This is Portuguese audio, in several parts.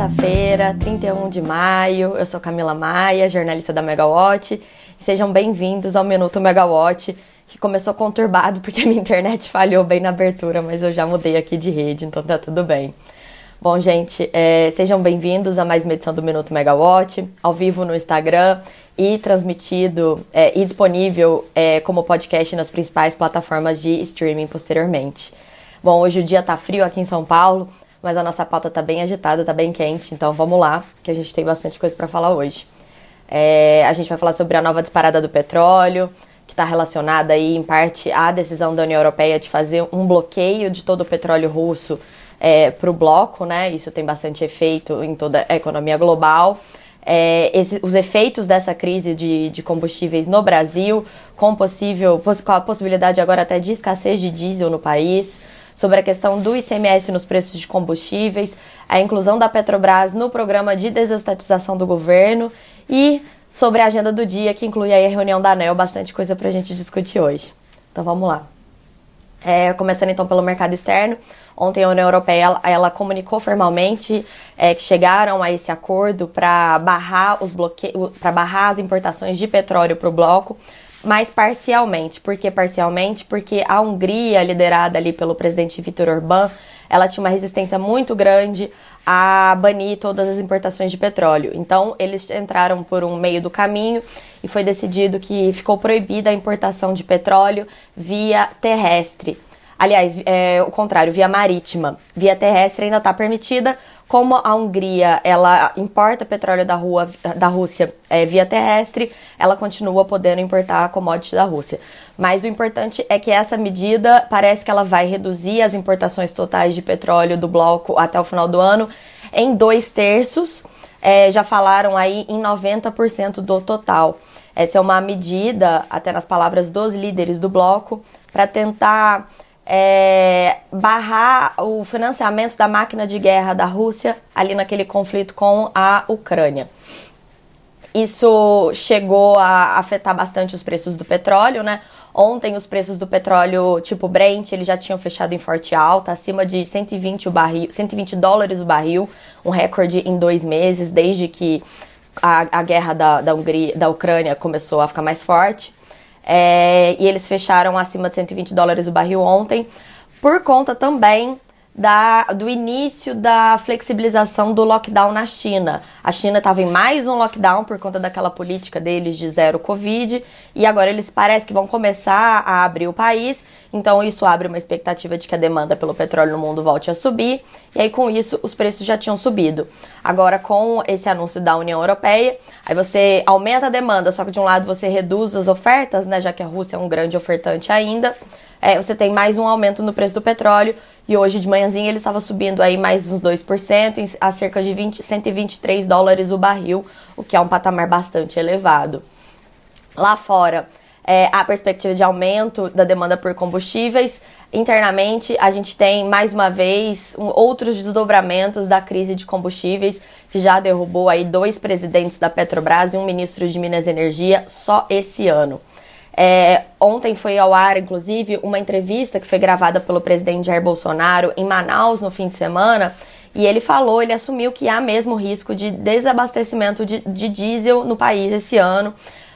terça-feira, 31 de maio. Eu sou Camila Maia, jornalista da Megawatt. Sejam bem-vindos ao Minuto Megawatt, que começou conturbado porque a minha internet falhou bem na abertura, mas eu já mudei aqui de rede, então tá tudo bem. Bom, gente, é, sejam bem-vindos a mais uma edição do Minuto Megawatt, ao vivo no Instagram e transmitido é, e disponível é, como podcast nas principais plataformas de streaming posteriormente. Bom, hoje o dia tá frio aqui em São Paulo, mas a nossa pauta tá bem agitada, tá bem quente, então vamos lá, que a gente tem bastante coisa para falar hoje. É, a gente vai falar sobre a nova disparada do petróleo, que está relacionada aí em parte à decisão da União Europeia de fazer um bloqueio de todo o petróleo russo é, para o bloco, né? Isso tem bastante efeito em toda a economia global. É, esse, os efeitos dessa crise de, de, combustíveis no Brasil, com, possível, com a possibilidade agora até de escassez de diesel no país, sobre a questão do ICMS nos preços de combustíveis, a inclusão da Petrobras no programa de desestatização do governo e sobre a agenda do dia, que inclui aí a reunião da ANEL, bastante coisa para a gente discutir hoje. Então vamos lá. É, começando então pelo mercado externo, ontem a União Europeia ela, ela comunicou formalmente é, que chegaram a esse acordo para barrar os para barrar as importações de petróleo para o bloco, mas parcialmente. Por que parcialmente? Porque a Hungria, liderada ali pelo presidente Viktor Orbán, ela tinha uma resistência muito grande a banir todas as importações de petróleo. Então, eles entraram por um meio do caminho e foi decidido que ficou proibida a importação de petróleo via terrestre. Aliás, é o contrário, via marítima. Via terrestre ainda está permitida, como a Hungria ela importa petróleo da, rua, da Rússia é, via terrestre, ela continua podendo importar commodities da Rússia. Mas o importante é que essa medida parece que ela vai reduzir as importações totais de petróleo do bloco até o final do ano em dois terços. É, já falaram aí em 90% do total. Essa é uma medida, até nas palavras dos líderes do bloco, para tentar é, barrar o financiamento da máquina de guerra da Rússia ali naquele conflito com a Ucrânia. Isso chegou a afetar bastante os preços do petróleo, né? Ontem os preços do petróleo tipo Brent, eles já tinham fechado em forte alta, acima de 120, o barril, 120 dólares o barril, um recorde em dois meses, desde que a, a guerra da, da, Hungria, da Ucrânia começou a ficar mais forte. É, e eles fecharam acima de 120 dólares o barril ontem, por conta também da, do início da flexibilização do lockdown na China. A China estava em mais um lockdown por conta daquela política deles de zero Covid e agora eles parecem que vão começar a abrir o país. Então isso abre uma expectativa de que a demanda pelo petróleo no mundo volte a subir e aí com isso os preços já tinham subido. Agora com esse anúncio da União Europeia, aí você aumenta a demanda, só que de um lado você reduz as ofertas, né, já que a Rússia é um grande ofertante ainda. É, você tem mais um aumento no preço do petróleo e hoje de manhãzinha ele estava subindo aí mais uns 2%, a cerca de 20, 123 dólares o barril, o que é um patamar bastante elevado. Lá fora, é, a perspectiva de aumento da demanda por combustíveis. Internamente, a gente tem mais uma vez um, outros desdobramentos da crise de combustíveis, que já derrubou aí dois presidentes da Petrobras e um ministro de Minas e Energia só esse ano. É, ontem foi ao ar, inclusive, uma entrevista que foi gravada pelo presidente Jair Bolsonaro em Manaus no fim de semana. E ele falou, ele assumiu que há mesmo risco de desabastecimento de, de diesel no país esse ano.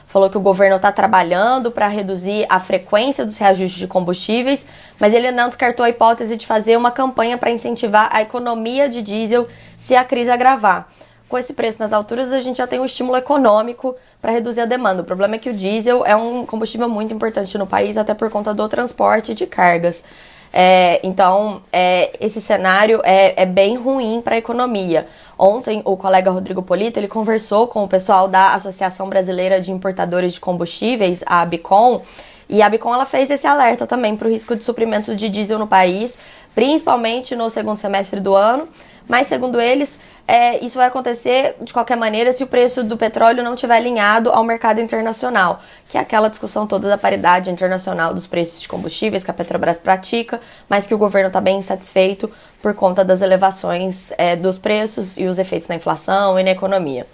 Falou que o governo está trabalhando para reduzir a frequência dos reajustes de combustíveis, mas ele não descartou a hipótese de fazer uma campanha para incentivar a economia de diesel se a crise agravar com esse preço nas alturas, a gente já tem um estímulo econômico para reduzir a demanda. O problema é que o diesel é um combustível muito importante no país, até por conta do transporte de cargas. É, então, é, esse cenário é, é bem ruim para a economia. Ontem, o colega Rodrigo Polito ele conversou com o pessoal da Associação Brasileira de Importadores de Combustíveis, a ABICOM, e a Bicom ela fez esse alerta também para o risco de suprimento de diesel no país, principalmente no segundo semestre do ano. Mas, segundo eles, é, isso vai acontecer de qualquer maneira se o preço do petróleo não estiver alinhado ao mercado internacional, que é aquela discussão toda da paridade internacional dos preços de combustíveis que a Petrobras pratica, mas que o governo está bem insatisfeito por conta das elevações é, dos preços e os efeitos na inflação e na economia.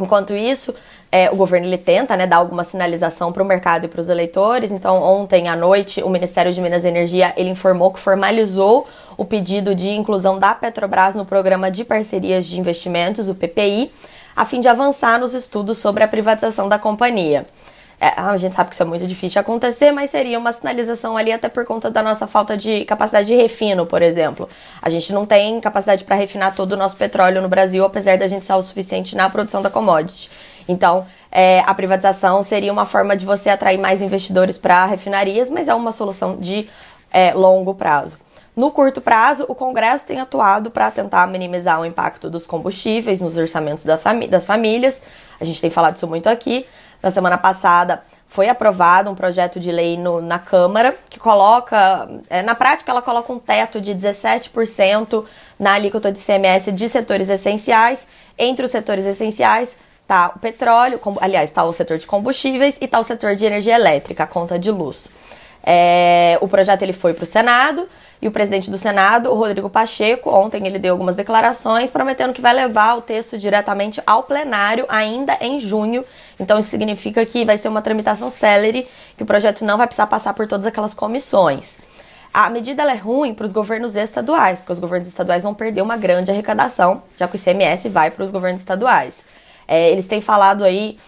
Enquanto isso, é, o governo ele tenta né, dar alguma sinalização para o mercado e para os eleitores. Então, ontem à noite, o Ministério de Minas e Energia ele informou que formalizou o pedido de inclusão da Petrobras no Programa de Parcerias de Investimentos, o PPI, a fim de avançar nos estudos sobre a privatização da companhia. É, a gente sabe que isso é muito difícil de acontecer, mas seria uma sinalização ali até por conta da nossa falta de capacidade de refino, por exemplo. A gente não tem capacidade para refinar todo o nosso petróleo no Brasil, apesar da gente ser o suficiente na produção da commodity. Então, é, a privatização seria uma forma de você atrair mais investidores para refinarias, mas é uma solução de é, longo prazo. No curto prazo, o Congresso tem atuado para tentar minimizar o impacto dos combustíveis nos orçamentos das famílias. A gente tem falado isso muito aqui. Na semana passada foi aprovado um projeto de lei no, na Câmara que coloca, é, na prática, ela coloca um teto de 17% na alíquota de CMS de setores essenciais. Entre os setores essenciais tá o petróleo, aliás, está o setor de combustíveis e está o setor de energia elétrica, a conta de luz. É, o projeto ele foi para o Senado e o presidente do Senado, o Rodrigo Pacheco, ontem ele deu algumas declarações prometendo que vai levar o texto diretamente ao plenário ainda em junho. Então isso significa que vai ser uma tramitação célere, que o projeto não vai precisar passar por todas aquelas comissões. A medida é ruim para os governos estaduais, porque os governos estaduais vão perder uma grande arrecadação, já que o ICMS vai para os governos estaduais. É, eles têm falado aí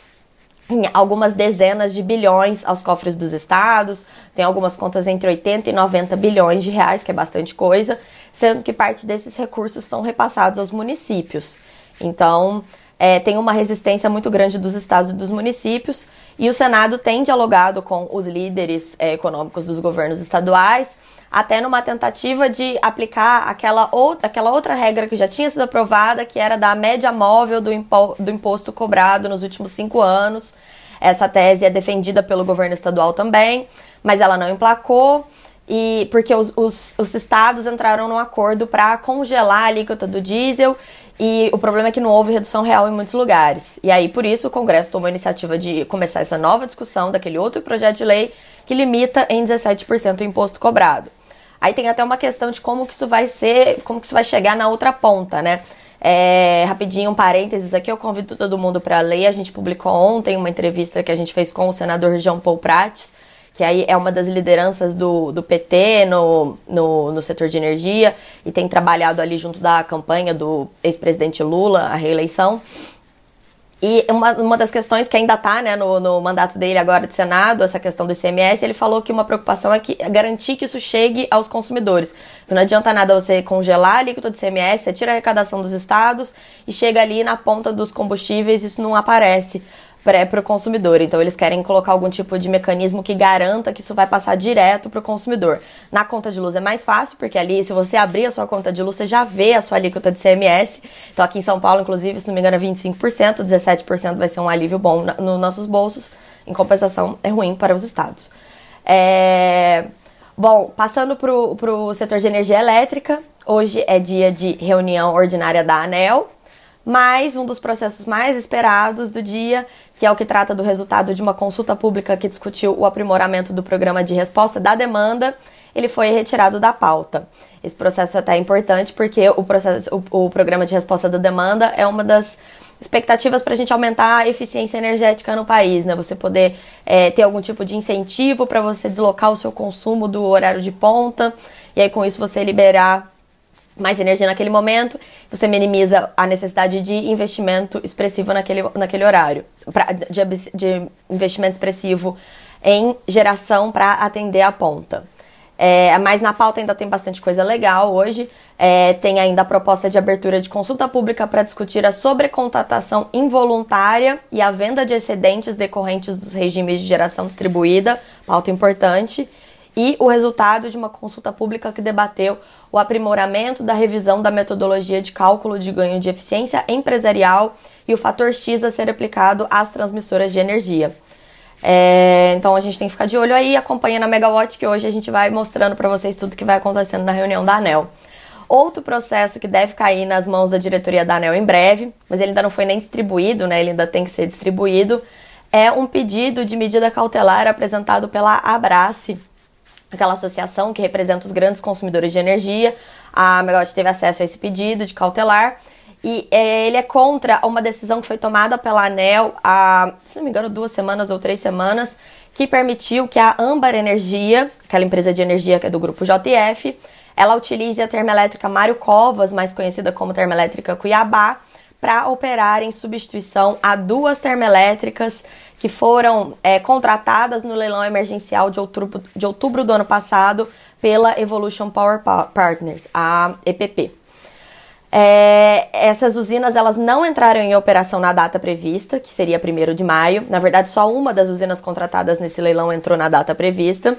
algumas dezenas de bilhões aos cofres dos estados, tem algumas contas entre 80 e 90 bilhões de reais, que é bastante coisa, sendo que parte desses recursos são repassados aos municípios. Então, é, tem uma resistência muito grande dos estados e dos municípios, e o Senado tem dialogado com os líderes é, econômicos dos governos estaduais até numa tentativa de aplicar aquela outra, aquela outra regra que já tinha sido aprovada, que era da média móvel do, impo, do imposto cobrado nos últimos cinco anos. Essa tese é defendida pelo governo estadual também, mas ela não emplacou. E porque os, os, os estados entraram num acordo para congelar a alíquota do diesel e o problema é que não houve redução real em muitos lugares. E aí, por isso, o Congresso tomou a iniciativa de começar essa nova discussão daquele outro projeto de lei que limita em 17% o imposto cobrado. Aí tem até uma questão de como que isso vai ser, como que isso vai chegar na outra ponta, né? É, rapidinho, um parênteses aqui, eu convido todo mundo para ler. A gente publicou ontem uma entrevista que a gente fez com o senador João Paul Prates, que aí é uma das lideranças do, do PT no, no, no setor de energia e tem trabalhado ali junto da campanha do ex-presidente Lula, a reeleição. E uma, uma das questões que ainda está né, no, no mandato dele agora de Senado, essa questão do ICMS, ele falou que uma preocupação é, que, é garantir que isso chegue aos consumidores. Não adianta nada você congelar a alíquota do ICMS, você tira a arrecadação dos estados e chega ali na ponta dos combustíveis, isso não aparece para o consumidor. Então, eles querem colocar algum tipo de mecanismo que garanta que isso vai passar direto para o consumidor. Na conta de luz é mais fácil, porque ali, se você abrir a sua conta de luz, você já vê a sua alíquota de CMS. Então, aqui em São Paulo, inclusive, se não me engano, é 25%, 17% vai ser um alívio bom nos nossos bolsos. Em compensação, é ruim para os estados. É... Bom, passando para o setor de energia elétrica, hoje é dia de reunião ordinária da ANEL, mas um dos processos mais esperados do dia, que é o que trata do resultado de uma consulta pública que discutiu o aprimoramento do programa de resposta da demanda, ele foi retirado da pauta. Esse processo é até importante porque o, processo, o, o programa de resposta da demanda é uma das expectativas para a gente aumentar a eficiência energética no país, né? Você poder é, ter algum tipo de incentivo para você deslocar o seu consumo do horário de ponta e aí com isso você liberar mais energia naquele momento, você minimiza a necessidade de investimento expressivo naquele, naquele horário, pra, de, de investimento expressivo em geração para atender a ponta. É, mas na pauta ainda tem bastante coisa legal hoje. É, tem ainda a proposta de abertura de consulta pública para discutir a sobrecontratação involuntária e a venda de excedentes decorrentes dos regimes de geração distribuída, pauta importante e o resultado de uma consulta pública que debateu o aprimoramento da revisão da metodologia de cálculo de ganho de eficiência empresarial e o fator X a ser aplicado às transmissoras de energia. É, então a gente tem que ficar de olho aí, acompanha na Megawatt que hoje a gente vai mostrando para vocês tudo que vai acontecendo na reunião da ANEL. Outro processo que deve cair nas mãos da diretoria da ANEL em breve, mas ele ainda não foi nem distribuído, né? Ele ainda tem que ser distribuído, é um pedido de medida cautelar apresentado pela Abrace aquela associação que representa os grandes consumidores de energia. A Megawatt teve acesso a esse pedido de cautelar e é, ele é contra uma decisão que foi tomada pela ANEL há, se não me engano, duas semanas ou três semanas, que permitiu que a Ambar Energia, aquela empresa de energia que é do grupo JF, ela utiliza a termoelétrica Mário Covas, mais conhecida como termoelétrica Cuiabá, para operar em substituição a duas termoelétricas que foram é, contratadas no leilão emergencial de outubro, de outubro do ano passado pela Evolution Power Partners, a EPP. É, essas usinas elas não entraram em operação na data prevista, que seria 1 de maio. Na verdade, só uma das usinas contratadas nesse leilão entrou na data prevista.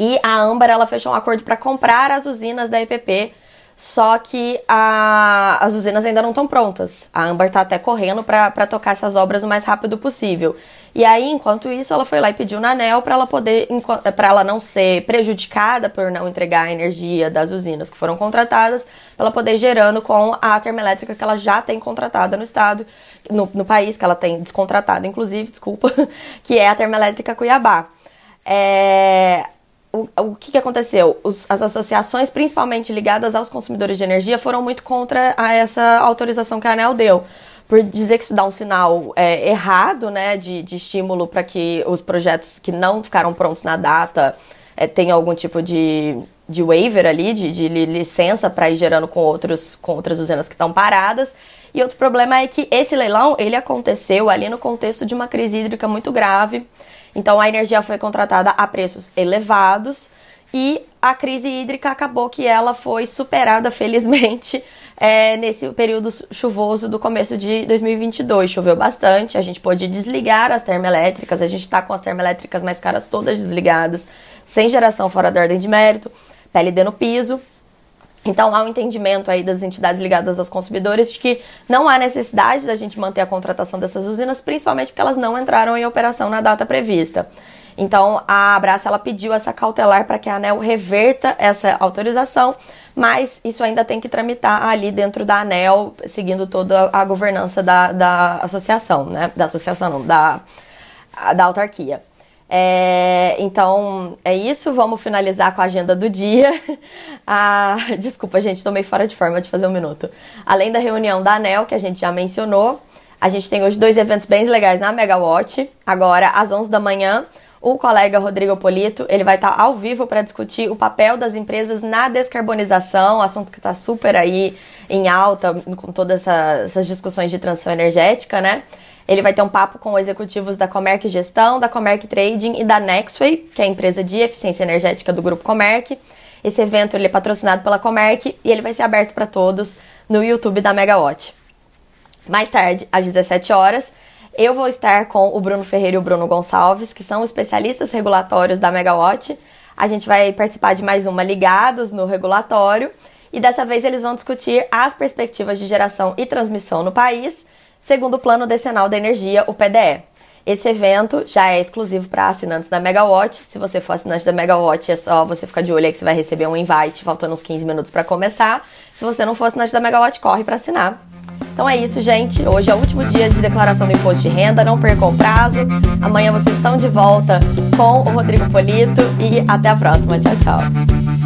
E a Ambar ela fechou um acordo para comprar as usinas da EPP só que a, as usinas ainda não estão prontas. A Amber está até correndo para tocar essas obras o mais rápido possível. E aí, enquanto isso, ela foi lá e pediu na ANEL para ela poder, para ela não ser prejudicada por não entregar a energia das usinas que foram contratadas, para ela poder gerando com a termoelétrica que ela já tem contratada no estado, no, no país, que ela tem descontratada, inclusive, desculpa, que é a termoelétrica Cuiabá. É, o, o que, que aconteceu? Os, as associações, principalmente ligadas aos consumidores de energia, foram muito contra a essa autorização que a ANEL deu. Por dizer que isso dá um sinal é, errado, né, de, de estímulo para que os projetos que não ficaram prontos na data é, tenham algum tipo de, de waiver ali, de, de licença para ir gerando com, outros, com outras usinas que estão paradas. E outro problema é que esse leilão, ele aconteceu ali no contexto de uma crise hídrica muito grave, então a energia foi contratada a preços elevados e a crise hídrica acabou que ela foi superada, felizmente, é, nesse período chuvoso do começo de 2022. Choveu bastante, a gente pôde desligar as termoelétricas, a gente está com as termoelétricas mais caras todas desligadas, sem geração fora da ordem de mérito, PLD no piso. Então há um entendimento aí das entidades ligadas aos consumidores de que não há necessidade da gente manter a contratação dessas usinas, principalmente porque elas não entraram em operação na data prevista. Então a Abraça ela pediu essa cautelar para que a ANEL reverta essa autorização, mas isso ainda tem que tramitar ali dentro da ANEL, seguindo toda a governança da, da associação, né? Da associação não, da, da autarquia. É, então é isso, vamos finalizar com a agenda do dia. Ah, desculpa, gente, estou meio fora de forma de fazer um minuto. Além da reunião da ANEL, que a gente já mencionou, a gente tem hoje dois eventos bem legais na Megawatt. Agora, às 11 da manhã, o colega Rodrigo Polito ele vai estar ao vivo para discutir o papel das empresas na descarbonização, assunto que está super aí em alta com todas essa, essas discussões de transição energética, né? Ele vai ter um papo com executivos da Comerc Gestão, da Comerc Trading e da Nextway, que é a empresa de eficiência energética do grupo Comerc. Esse evento ele é patrocinado pela Comerc e ele vai ser aberto para todos no YouTube da Megawatt. Mais tarde, às 17 horas, eu vou estar com o Bruno Ferreira e o Bruno Gonçalves, que são especialistas regulatórios da Megawatt. A gente vai participar de mais uma Ligados no Regulatório e dessa vez eles vão discutir as perspectivas de geração e transmissão no país segundo o Plano Decenal da Energia, o PDE. Esse evento já é exclusivo para assinantes da Megawatt. Se você for assinante da Megawatt, é só você ficar de olho aí que você vai receber um invite faltando uns 15 minutos para começar. Se você não for assinante da Megawatt, corre para assinar. Então é isso, gente. Hoje é o último dia de declaração do imposto de renda. Não percam o prazo. Amanhã vocês estão de volta com o Rodrigo Polito e até a próxima. Tchau, tchau.